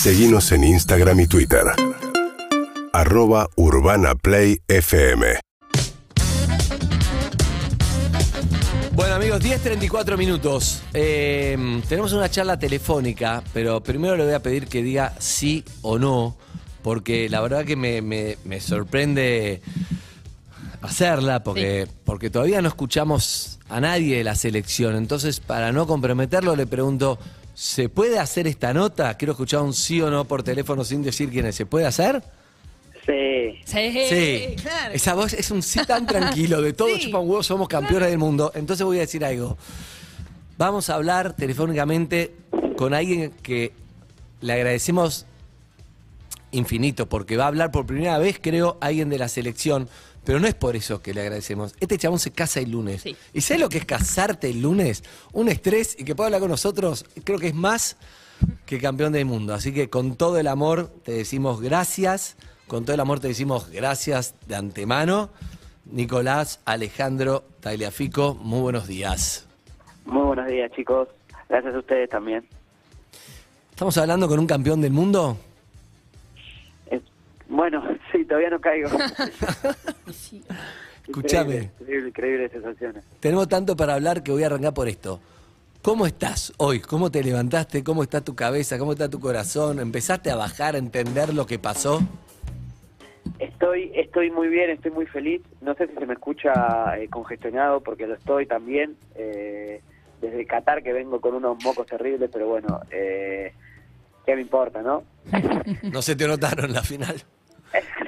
Seguimos en Instagram y Twitter. Arroba Urbana Play FM. Bueno amigos, 10.34 minutos. Eh, tenemos una charla telefónica, pero primero le voy a pedir que diga sí o no, porque la verdad que me, me- me sorprende hacerla, porque, porque todavía no escuchamos a nadie de la selección. Entonces, para no comprometerlo, le pregunto, ¿se puede hacer esta nota? Quiero escuchar un sí o no por teléfono sin decir quién es. ¿Se puede hacer? Sí. Sí, Sí, claro. esa voz es un sí tan tranquilo, de todo Sí. chupa un huevo, somos campeones del mundo. Entonces voy a decir algo. Vamos a hablar telefónicamente con alguien que le agradecemos infinito, porque va a hablar por primera vez, creo, alguien de la selección. Pero no es por eso que le agradecemos. Este chabón se casa el lunes. Sí. ¿Y sabes lo que es casarte el lunes? Un estrés y que pueda hablar con nosotros, creo que es más que campeón del mundo. Así que con todo el amor te decimos gracias. Con todo el amor te decimos gracias de antemano. Nicolás Alejandro Tagliafico, muy buenos días. Muy buenos días, chicos. Gracias a ustedes también. ¿Estamos hablando con un campeón del mundo? Es- bueno, sí, todavía no caigo. Sí. Escuchame. Increíble, increíble, sensaciones. Tenemos tanto para hablar que voy a arrancar por esto. ¿Cómo estás hoy? ¿Cómo te levantaste? ¿Cómo está tu cabeza? ¿Cómo está tu corazón? ¿Empezaste a bajar, a entender lo que pasó? Estoy, estoy muy bien, estoy muy feliz. No sé si se me escucha eh, congestionado porque lo estoy también. eh, desde Qatar que vengo con unos mocos terribles, pero bueno, eh, ¿qué me importa, no? No se te notaron en la final.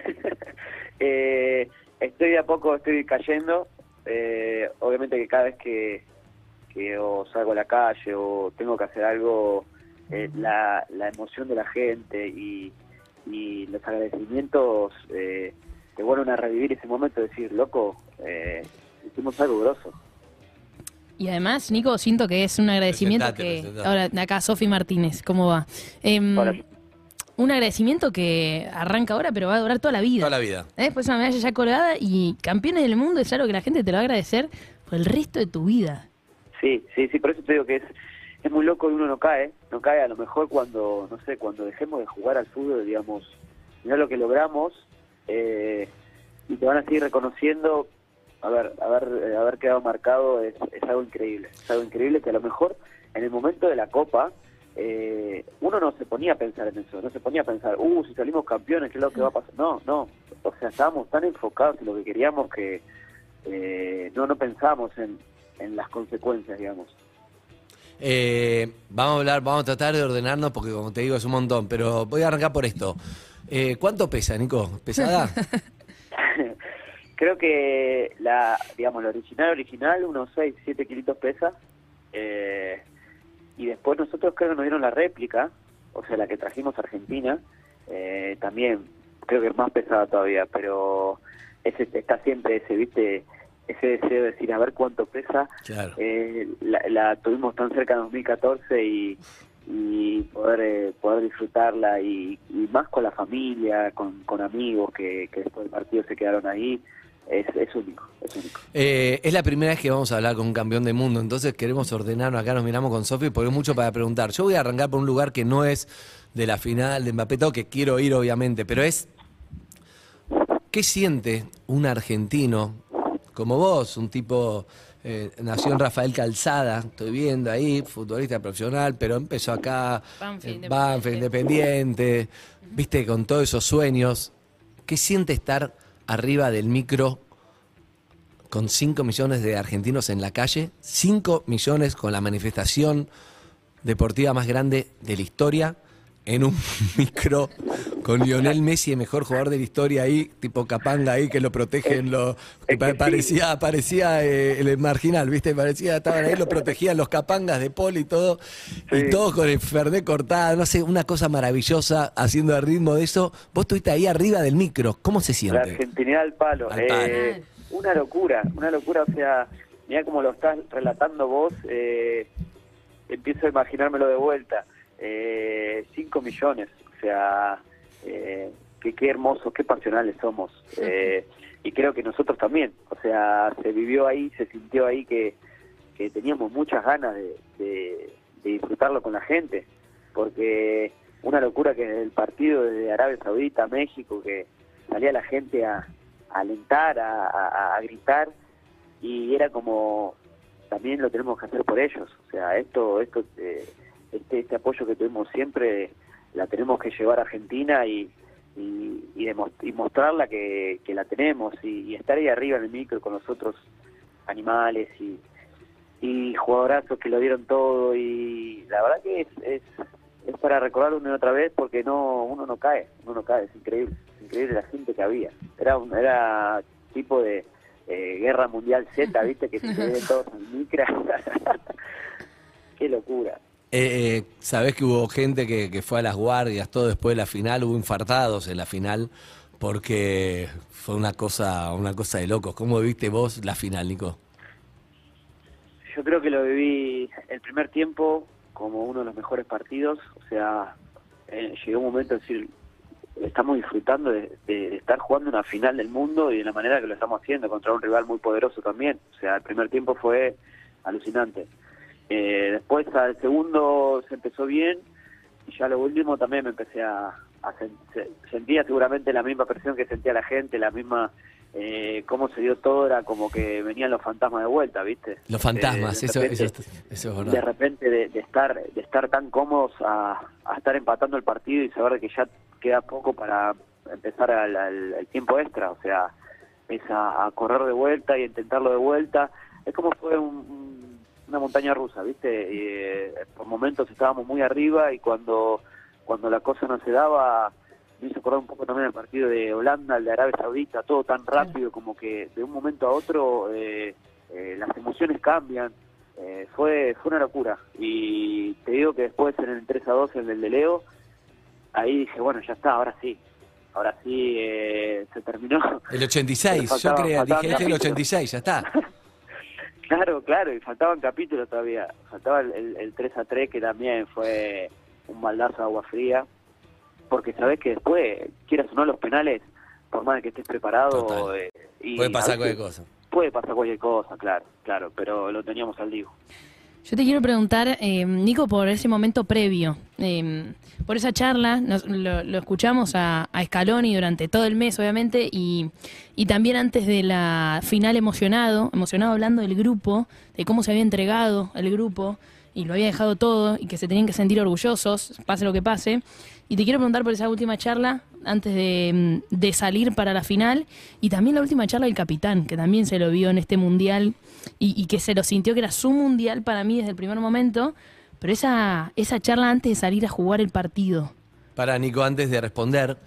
Eh, estoy de a poco, estoy cayendo. Eh, obviamente que cada vez que, que o salgo a la calle o tengo que hacer algo, eh, la, la emoción de la gente y, y los agradecimientos eh, te vuelven a revivir ese momento de decir, loco, eh, hicimos algo grosso. Y además, Nico, siento que es un agradecimiento Presentate, que... presentate. Ahora, de acá, Sofi Martínez, ¿cómo va? Em, Hola. Un agradecimiento que arranca ahora, pero va a durar toda la vida. Toda la vida. ¿Eh? Pues una medalla ya colgada y campeones del mundo es algo que la gente te lo va a agradecer por el resto de tu vida. Sí, sí, sí, por eso te digo que es, es muy loco y uno no cae, no cae a lo mejor cuando, no sé, cuando dejemos de jugar al fútbol, digamos, mira lo que logramos eh, y te van a seguir reconociendo, a ver, haber, eh, haber quedado marcado es, es algo increíble, es algo increíble que a lo mejor en el momento de la Copa eh, uno no se ponía a pensar en eso, no se ponía a pensar, uh, si salimos campeones, ¿qué es lo que va a pasar? No, no, o sea, estábamos tan enfocados en lo que queríamos que eh, no, no pensamos en, en las consecuencias, digamos. Eh, vamos a hablar, vamos a tratar de ordenarnos porque como te digo es un montón, pero voy a arrancar por esto. Eh, ¿Cuánto pesa, Nico? ¿Pesada? Creo que la, digamos, la original, original, unos 6, 7 kilitos pesa. Eh, y después nosotros creo que nos dieron la réplica, o sea, la que trajimos a Argentina, eh, también creo que es más pesada todavía, pero ese está siempre ese, viste, ese deseo de decir a ver cuánto pesa. Claro. Eh, la, la tuvimos tan cerca en 2014 y, y poder eh, poder disfrutarla y, y más con la familia, con, con amigos que, que después del partido se quedaron ahí, es, es único, es único. Eh, es la primera vez que vamos a hablar con un campeón del mundo, entonces queremos ordenarnos acá, nos miramos con Sofi porque hay mucho para preguntar. Yo voy a arrancar por un lugar que no es de la final de Mbappé, todo que quiero ir obviamente, pero es ¿qué siente un argentino como vos, un tipo eh, nació en Rafael Calzada, estoy viendo ahí, futbolista profesional, pero empezó acá Banfield en Banfield, Independiente, viste, con todos esos sueños. ¿Qué siente estar arriba del micro con 5 millones de argentinos en la calle? 5 millones con la manifestación deportiva más grande de la historia en un micro con Lionel Messi, el mejor jugador de la historia ahí, tipo Capanga ahí, que lo protegen, lo, que parecía, parecía eh, el marginal, ¿viste? Parecía, estaban ahí, lo protegían los Capangas de Paul y todo, y todos con el Fernet cortada, no sé, una cosa maravillosa, haciendo el ritmo de eso. Vos estuviste ahí arriba del micro, ¿cómo se La siente? argentinidad al palo. Al palo. Eh, una locura, una locura. O sea, mira como lo estás relatando vos, eh, empiezo a imaginármelo de vuelta. Eh, 5 millones, o sea, eh, qué, qué hermosos, qué pasionales somos. Eh, y creo que nosotros también. O sea, se vivió ahí, se sintió ahí que, que teníamos muchas ganas de, de- de disfrutarlo con la gente. Porque una locura que el partido de Arabia Saudita, México, que salía la gente a, a alentar, a, a- a gritar, y era como, también lo tenemos que hacer por ellos. O sea, esto, esto eh, este, este apoyo que tuvimos siempre, la tenemos que llevar a Argentina y, y, y, mostrarla que, que la tenemos y, y estar ahí arriba en el micro con los otros animales y, y jugadorazos que lo dieron todo y la verdad que es, es, es para recordar una y otra vez porque no uno no cae, uno no cae, es increíble, es increíble la gente que había. Era un, era tipo de eh, guerra mundial Z, viste, que se ven todos en micra. Qué locura. Eh, eh, Sabés que hubo gente que, fue a las guardias, todo después de la final, hubo infartados en la final, porque fue una cosa, una cosa de locos. ¿Cómo viste vos la final, Nico? Yo creo que lo viví el primer tiempo como uno de los mejores partidos. O sea, eh, llegó un momento de decir, estamos disfrutando de estar jugando una final del mundo y de la manera que lo estamos haciendo contra un rival muy poderoso también. O sea, el primer tiempo fue alucinante. Eh, después al segundo se empezó bien y ya lo último también me empecé a, a sen- se- sentía seguramente la misma presión que sentía la gente, la misma eh, cómo se dio todo era como que venían los fantasmas de vuelta, ¿viste? Los fantasmas, Eh, de eso, repente- eso, eso es de verdad. repente de, de estar de estar tan cómodos a, a estar empatando el partido y saber que ya queda poco para empezar al, al- al tiempo extra, o sea, es a, a correr de vuelta y intentarlo de vuelta. Es como fue un- un- una montaña rusa, ¿viste? Y, eh, por momentos estábamos muy arriba y cuando cuando la cosa no se daba me hizo acordar un poco también el partido de Holanda, el de Arabia Saudita, todo tan rápido como que de un momento a otro eh, eh, las emociones cambian. Eh, fue fue una locura. Y te digo que después en el 3 a 2, en el de Leo, ahí dije, bueno, ya está, ahora sí. Ahora sí eh, se terminó. El 86, yo Faltaba- creía, faltaban dije, este es el capítulos. 86, ya está. Claro, claro, y faltaban capítulos todavía. Faltaba el, el, el 3 a 3 que también fue un baldazo de agua fría. Porque sabés que después, quieras o no, los penales, por más de que estés preparado. Eh, y Puede a pasar veces cualquier cosa. Puede pasar cualquier cosa, claro, claro, pero lo teníamos al digo. Yo te quiero preguntar, eh, Nico, por ese momento previo, eh, por esa charla, nos- lo, lo escuchamos a, a Scaloni durante todo el mes, obviamente, y, y también antes de la final emocionado, emocionado hablando del grupo, de cómo se había entregado el grupo y lo había dejado todo y que se tenían que sentir orgullosos, pase lo que pase. Y te quiero preguntar por esa última charla antes de, mm, de salir para la final y también la última charla del capitán, que también se lo vio en este mundial y, que se lo sintió que era su mundial para mí desde el primer momento, pero esa, esa charla antes de salir a jugar el partido. Para Nico, antes de responder,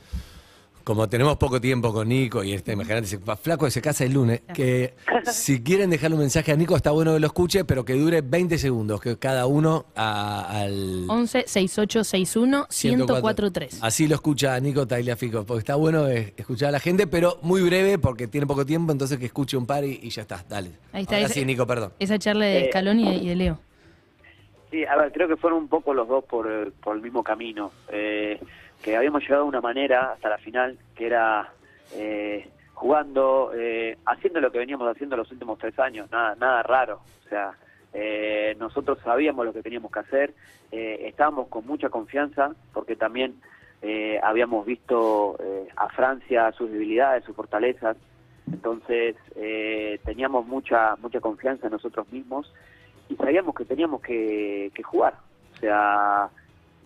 como tenemos poco tiempo con Nico y este, imagínate, se- flaco se casa el lunes, que si quieren dejarle un mensaje a Nico, está bueno que lo escuche, pero que dure 20 segundos, que cada uno a- al 11 6861 1043. Así lo escucha Nico Tagliafico, porque está bueno eh, escuchar a la gente, pero muy breve porque tiene poco tiempo, entonces que escuche un par y, y ya está, dale. Ahí está, Ahora sí, Nico, perdón. Esa charla de Eh, Scaloni y de Leo. Sí, a ver, creo que fueron un poco los dos por, por el mismo camino. Eh, que habíamos llegado de una manera hasta la final, que era eh, jugando, eh, haciendo lo que veníamos haciendo los últimos tres años, nada, nada raro. O sea, eh, nosotros sabíamos lo que teníamos que hacer, eh, estábamos con mucha confianza, porque también eh, habíamos visto eh, a Francia sus debilidades, sus fortalezas, entonces teníamos mucha mucha confianza en nosotros mismos y sabíamos que teníamos que, que jugar. O sea,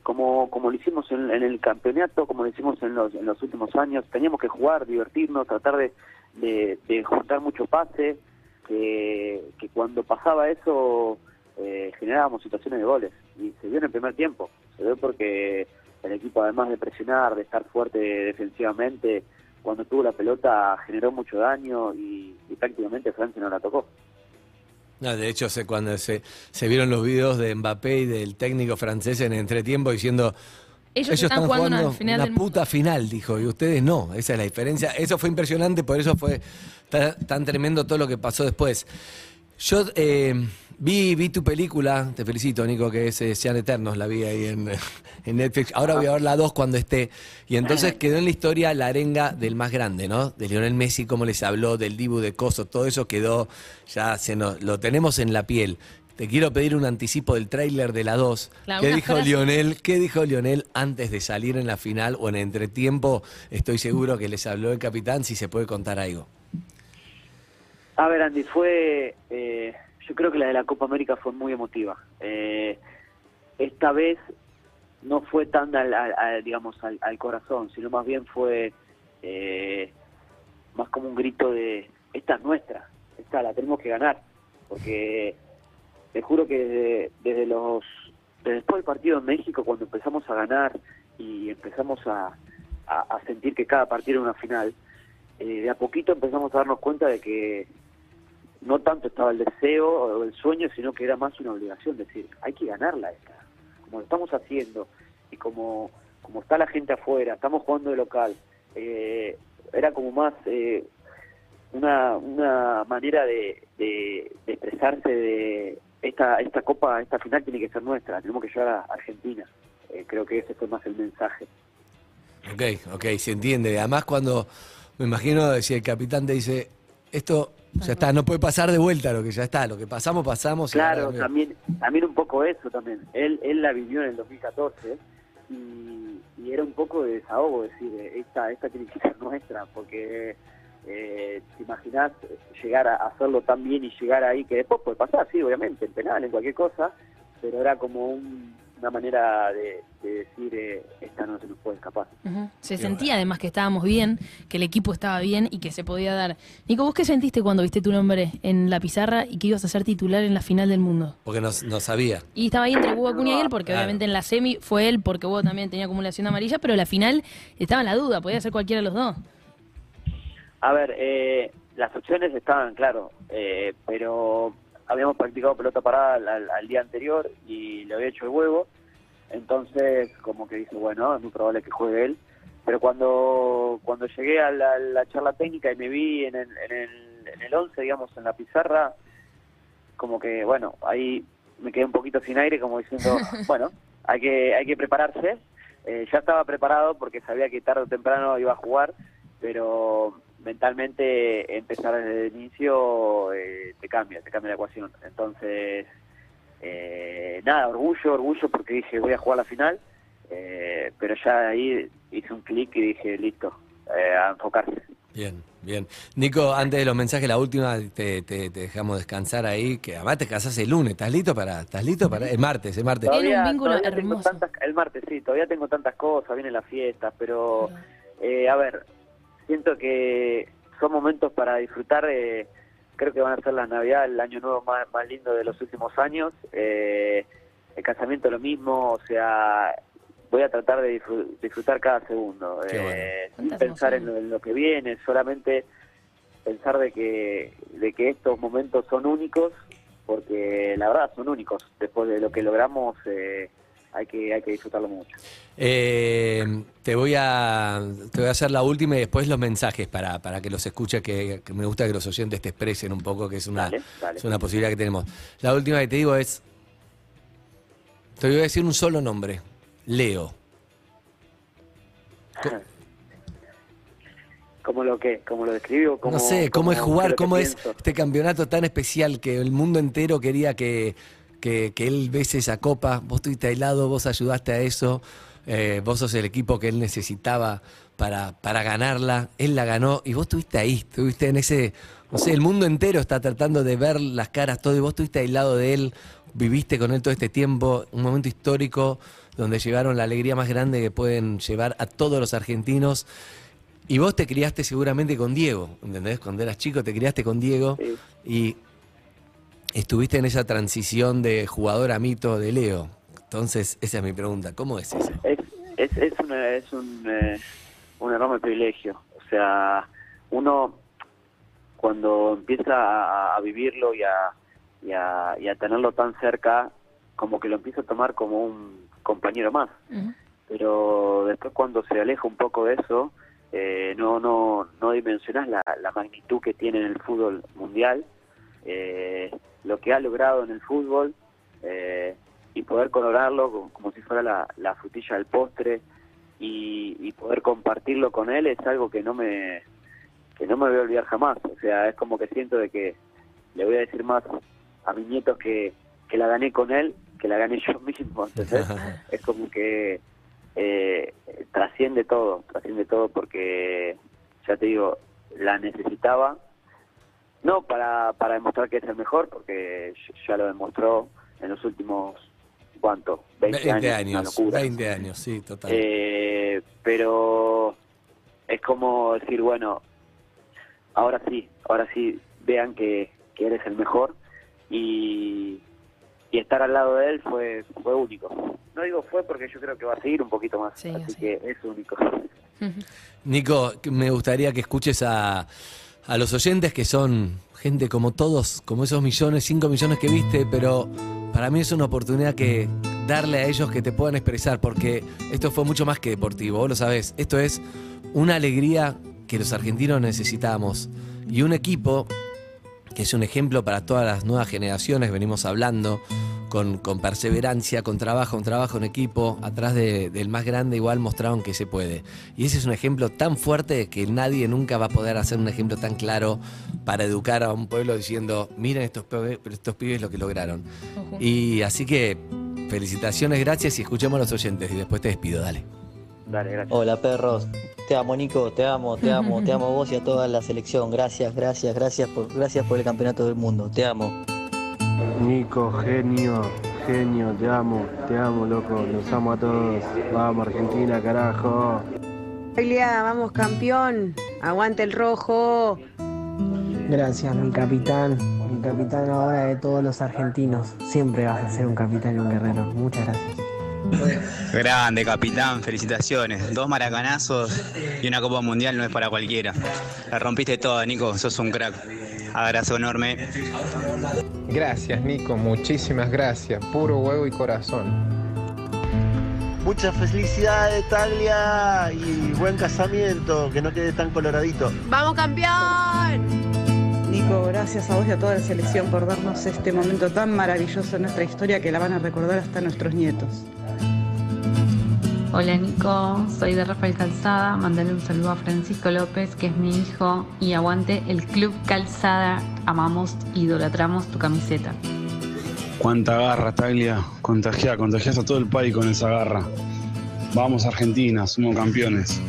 como, como lo hicimos en, el campeonato, como lo hicimos en los, en los últimos años, teníamos que jugar, divertirnos, tratar de, de, juntar mucho pase, que, que cuando pasaba eso eh, generábamos situaciones de goles. Y se vio en el primer tiempo, se vio porque el equipo además de presionar, de estar fuerte defensivamente, cuando tuvo la pelota generó mucho daño y prácticamente Francia no la tocó. No, de hecho, se, cuando se, se vieron los videos de Mbappé y del técnico francés en entretiempo diciendo... Ellos están jugando una final una del mundo". puta final, dijo, y ustedes no, esa es la diferencia. Eso fue impresionante, por eso fue ta- tan, tremendo todo lo que pasó después. Yo eh, vi, vi tu película, te felicito, Nico, que es eh, Sean Eternos, la vi ahí en, en Netflix. Ahora voy a ver la 2 cuando esté. Y entonces quedó en la historia la arenga del más grande, ¿no? De Lionel Messi, cómo les habló, del Dibu de Coso, todo eso quedó, ya se nos, lo tenemos en la piel. te quiero pedir un anticipo del tráiler de la 2. Claro, ¿Qué dijo frase. Lionel? ¿Qué dijo Lionel antes de salir en la final o en entretiempo? Estoy seguro que les habló el capitán si se puede contar algo. A ver, Andy, fue. eh, yo creo que la de la Copa América fue muy emotiva. Eh, esta vez no fue tan, al, digamos, al, al corazón, sino más bien fue eh, más como un grito de: esta es nuestra, esta la tenemos que ganar. Porque te juro que desde, los. Desde después del partido en México, cuando empezamos a ganar y empezamos a, a- a sentir que cada partido era una final, eh, de a poquito empezamos a darnos cuenta de que no tanto estaba el deseo o el sueño, sino que era más una obligación, decir, hay que ganarla esta, como lo estamos haciendo y como, como está la gente afuera, estamos jugando de local, eh, era como más eh, una, una manera de, expresarse de esta, esta copa, esta final tiene que ser nuestra, tenemos que llegar a Argentina. Eh, creo que ese fue más el mensaje. Ok, ok, se entiende. Además, cuando me imagino si el capitán te dice, esto ya está, no puede pasar de vuelta lo que ya está, lo que pasamos, pasamos. Claro, también, también un poco eso también. Él, él la vivió en el 2014 y, y era un poco de desahogo decir, eh, esta, esta que ser nuestra, porque eh, te imaginas llegar a hacerlo tan bien y llegar ahí, que después puede pasar, sí, obviamente, en penal, en cualquier cosa, pero era como un- una manera de, de decir, eh, esta no se nos puede escapar. Se Qué sentía además que estábamos bien, que el equipo estaba bien y que se podía dar. Nico, ¿vos qué sentiste cuando viste tu nombre en la pizarra y que ibas a ser titular en la final del mundo? Porque no, no sabía. Y estaba ahí entre Hugo Acuña y él, porque Claro. obviamente en la semi fue él, porque Hugo también tenía acumulación amarilla, pero la final estaba en la duda, podía ser cualquiera de los dos. A ver, eh, las opciones estaban, claro, eh, pero habíamos practicado pelota parada al, al- al día anterior y le había hecho el huevo, entonces como que dije, bueno, es muy probable que juegue él, pero cuando cuando llegué a la, la charla técnica y me vi en el, en el, en el 11, digamos, en la pizarra, como que, bueno, ahí me quedé un poquito sin aire, como diciendo, bueno, hay que, hay que prepararse. Eh, ya estaba preparado porque sabía que tarde o temprano iba a jugar, pero mentalmente empezar desde el inicio eh, te cambia, te cambia la ecuación. Entonces, eh, nada, orgullo, orgullo porque dije voy a jugar la final, eh, pero ya ahí hice un clic y dije listo, eh, a enfocarse. Bien, bien. Nico, antes de los mensajes, la última, te, te- te dejamos descansar ahí, que además te casas el lunes. ¿Estás listo para? ¿Estás listo para? El martes, el martes. Tiene un vínculo todavía hermoso. tantas- el martes sí, todavía tengo tantas cosas, vienen las fiestas, pero eh, a ver, siento que son momentos para disfrutar. eh, creo que van a ser la Navidad, el año nuevo más, más lindo de los últimos años. eh, el casamiento lo mismo, o sea, voy a tratar de disfru- disfrutar cada segundo, eh, bueno. sin pensar en lo, en lo que viene, solamente pensar de que de que estos momentos son únicos, porque la verdad son únicos. Después de lo que logramos, eh, hay que hay que disfrutarlo mucho. Eh, te voy a te voy a hacer la última y después los mensajes para, para que los escuches, que, que me gusta que los oyentes te expresen un poco, que es una, Dale, dale. es una posibilidad que tenemos. La última que te digo es, te voy a decir un solo nombre, Leo. como lo que como lo describió como no sé, cómo es jugar, cómo es este campeonato tan especial que el mundo entero quería que, que, que él bese esa copa. Vos estuviste aislado, vos ayudaste a eso, eh, vos sos el equipo que él necesitaba para, para ganarla. Él la ganó y vos estuviste ahí, estuviste en ese. No sé, el mundo entero está tratando de ver las caras todo y vos estuviste aislado de él, viviste con él todo este tiempo, un momento histórico donde llevaron la alegría más grande que pueden llevar a todos los argentinos. Y vos te criaste seguramente con Diego, ¿entendés? Cuando eras chico te criaste con Diego Sí. y estuviste en esa transición de jugador a mito de Leo. Entonces, esa es mi pregunta, ¿cómo es eso? es es es, una- es un eh, un enorme privilegio. O sea uno cuando empieza a, a vivirlo y a, y a y a tenerlo tan cerca como que lo empieza a tomar como un compañero más. Pero después cuando se aleja un poco de eso, eh, no no no dimensionas la, la magnitud que tiene en el fútbol mundial, eh, lo que ha logrado en el fútbol eh, y poder colorarlo como, como si fuera la, la frutilla del postre y, y poder compartirlo con él es algo que no me que no me voy a olvidar jamás. O sea, es como que siento de que le voy a decir más a mis nietos que, que la gané con él, que la gané yo mismo. Entonces, es como que eh, trasciende todo, trasciende todo porque, ya te digo, la necesitaba, no para, para demostrar que es el mejor, porque ya lo demostró en los últimos, ¿cuánto? 20, años, 20 años, sí, total. Eh, pero es como decir, bueno, ahora sí, ahora sí, vean que, que eres el mejor y, y estar al lado de él fue, fue único. No digo fue porque yo creo que va a seguir un poquito más, así, que es único. Nico, me gustaría que escuches a, a los oyentes que son gente como todos, como esos millones, cinco millones que viste, pero para mí es una oportunidad que darle a ellos que te puedan expresar, porque esto fue mucho más que deportivo, vos lo sabés, esto es una alegría que los argentinos necesitamos. Y un equipo que es un ejemplo para todas las nuevas generaciones, venimos hablando, con, perseverancia, con trabajo, un trabajo en equipo, atrás del más grande igual mostraron que se puede. Y ese es un ejemplo tan fuerte que nadie nunca va a poder hacer un ejemplo tan claro para educar a un pueblo diciendo, miren estos, estos pibes lo que lograron. Y así que felicitaciones, gracias y escuchemos a los oyentes y después te despido, dale. Dale, gracias. Hola perros, te amo Nico, te amo, te amo, te amo a vos y a toda la selección. Gracias, gracias, gracias por, gracias por el campeonato del mundo, te amo. Nico, genio, genio, te amo, te amo, loco, los amo a todos. Vamos, Argentina, carajo. vamos, campeón, aguante el rojo. Gracias, mi capitán, mi capitán ahora de todos los argentinos. Siempre vas a ser un capitán y un guerrero. Muchas gracias. Grande, capitán, felicitaciones. Dos maracanazos y una Copa Mundial no es para cualquiera. La rompiste toda, Nico, sos un crack. Abrazo enorme. Gracias, Nico, muchísimas gracias. Puro huevo y corazón. Muchas felicidades, Taglia, y buen casamiento, que no quede tan coloradito. ¡Vamos, campeón! Nico, gracias a vos y a toda la selección por darnos este momento tan maravilloso en nuestra historia que la van a recordar hasta nuestros nietos. Hola Nico, soy de Rafael Calzada. Mandale un saludo a Francisco López, que es mi hijo, y aguante el Club Calzada. Amamos, idolatramos tu camiseta. Cuánta garra, Taglia. Contagia, contagias a todo el país con esa garra. Vamos Argentina, somos campeones.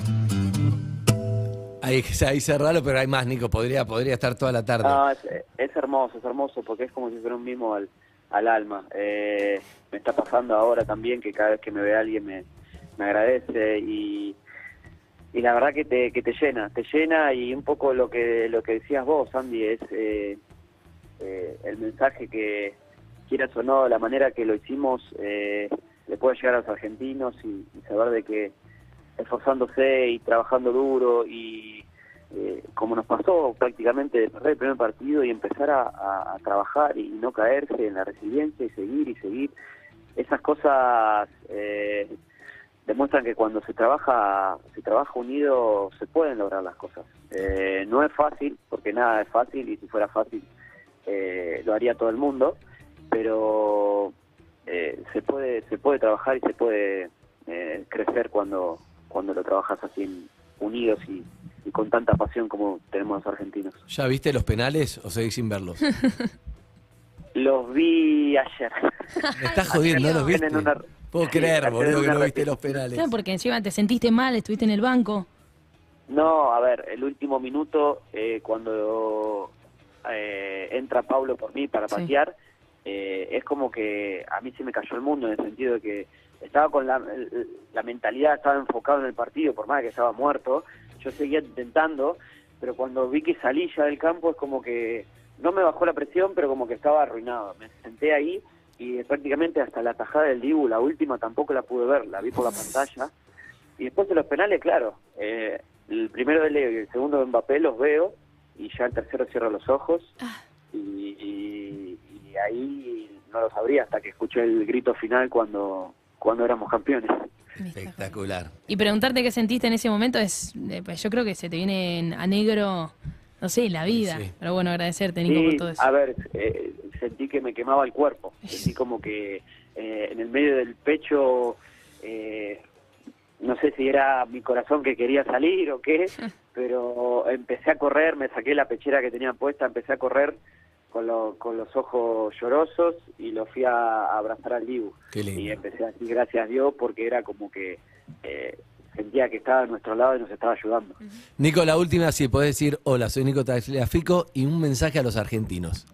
Ahí, ahí cerralo, pero hay más, Nico. Podría, podría estar toda la tarde. es, hermoso, es hermoso, porque es como si fuera un mimo al, al alma. Eh, me está pasando ahora también que cada vez que me ve alguien me, me agradece y, y la verdad que te, que te llena, te llena y un poco lo que lo que decías vos, Andy, es eh, eh, el mensaje que quieras o no, la manera que lo hicimos eh, le puede llegar a los argentinos y, saber de que esforzándose y trabajando duro y como nos pasó prácticamente de perder el primer partido y empezar a, a, trabajar y no caerse en la resiliencia y seguir y seguir, esas cosas eh, demuestran que cuando se trabaja se trabaja unido se pueden lograr las cosas. Eh, no es fácil, porque nada es fácil y si fuera fácil eh, lo haría todo el mundo, pero eh, se puede se puede trabajar y se puede crecer cuando cuando lo trabajas así unidos y, con tanta pasión como tenemos los argentinos. ¿Ya viste los penales o seguís sin verlos? los vi ayer. Me estás jodiendo, ¿no los viste? Puedo creer, boludo, que no viste los penales. No, porque encima te sentiste mal, estuviste en el banco. No, a ver, el último minuto, eh, cuando eh, entra Pablo por mí para patear, eh, es como que a mí se me cayó el mundo en el sentido de que estaba con la, la mentalidad, estaba enfocado en el partido, por más que estaba muerto, yo seguía intentando, pero cuando vi que salí ya del campo es como que no me bajó la presión, pero como que estaba arruinado. Me senté ahí y prácticamente hasta la tajada del Dibu, la última, tampoco la pude ver, la vi por la pantalla. Y después de los penales, claro, eh, el primero de Leo y el segundo de Mbappé los veo y ya el tercero cierro los ojos ah. y, ahí no lo sabría hasta que escuché el grito final cuando, cuando éramos campeones. Espectacular. Y preguntarte qué sentiste en ese momento es, eh, pues yo creo que se te viene a negro, no sé, la vida. Pero bueno, agradecerte, Nico, por todo eso. A ver, eh, sentí que me quemaba el cuerpo, sentí como que eh, en el medio del pecho, eh, no sé si era mi corazón que quería salir o qué, pero empecé a correr, me saqué la pechera que tenía puesta, empecé a correr con, lo- con los ojos llorosos y lo fui a, a abrazar al Dibu. Qué lindo. Y empecé a decir gracias a Dios porque era como que eh, sentía que estaba a nuestro lado y nos estaba ayudando. Nico, la última, si podés decir, hola, soy Nico Tagliafico y un mensaje a los argentinos.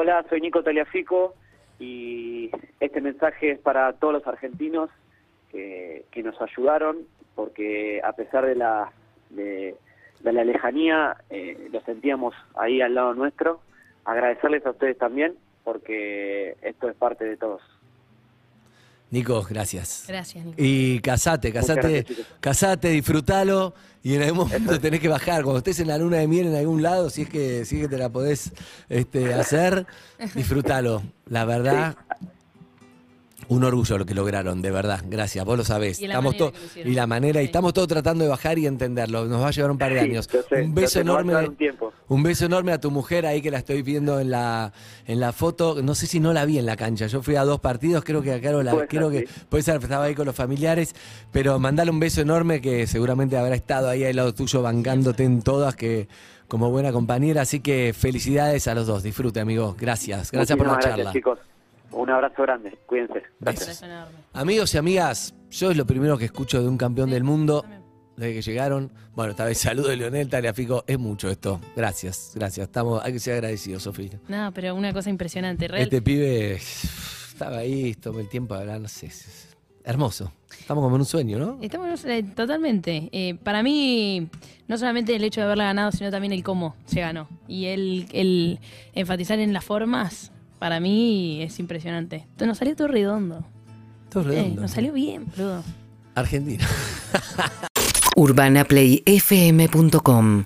Hola, soy Nico Taliafico y este mensaje es para todos los argentinos que, nos ayudaron porque a pesar de la, de, de la lejanía eh, lo sentíamos ahí al lado nuestro. Agradecerles a ustedes también porque esto es parte de todos. Nico, gracias. Gracias, Nico. Y casate, casate, gracias, casate, disfrutalo y en algún momento tenés que bajar. Cuando estés en la luna de miel en algún lado, si es que, si es que te la podés este, hacer, disfrutalo. La verdad, un orgullo lo que lograron, de verdad. Gracias, vos lo sabés. Y la estamos manera y la manera, y estamos todos tratando de bajar y entenderlo. Nos va a llevar un par de Sí, años. sé, un beso sé, enorme. un beso enorme a tu mujer ahí que la estoy viendo en la en la foto. No sé si no la vi en la cancha. Yo fui a dos partidos, creo que a Caro la Puede ser, creo que sí. puede ser estaba ahí con los familiares, pero mandale un beso enorme que seguramente habrá estado ahí al lado tuyo bancándote en todas que como buena compañera, así que felicidades a los dos. Disfrute, amigo. Gracias. Gracias por la Muchísimas charla. gracias, chicos. Un abrazo grande. Cuídense. Besos. Amigos y amigas, yo es lo primero que escucho de un campeón del mundo desde que llegaron. Bueno, esta vez saludo de Leonel Taliafico. Es mucho esto. Gracias, gracias. Estamos, hay que ser agradecidos, Sofía. No, pero una cosa impresionante. Real. Este pibe estaba ahí, tomó el tiempo de hablar, no sé. hermoso. Estamos como en un sueño, ¿no? Estamos eh, totalmente. Eh, para mí, no solamente el hecho de haberla ganado, sino también el cómo se ganó. Y el, el enfatizar en las formas, para mí es impresionante. Nos salió todo redondo. Todo Eh, redondo. nos salió bien, boludo. Argentina. urbanaplayfm.com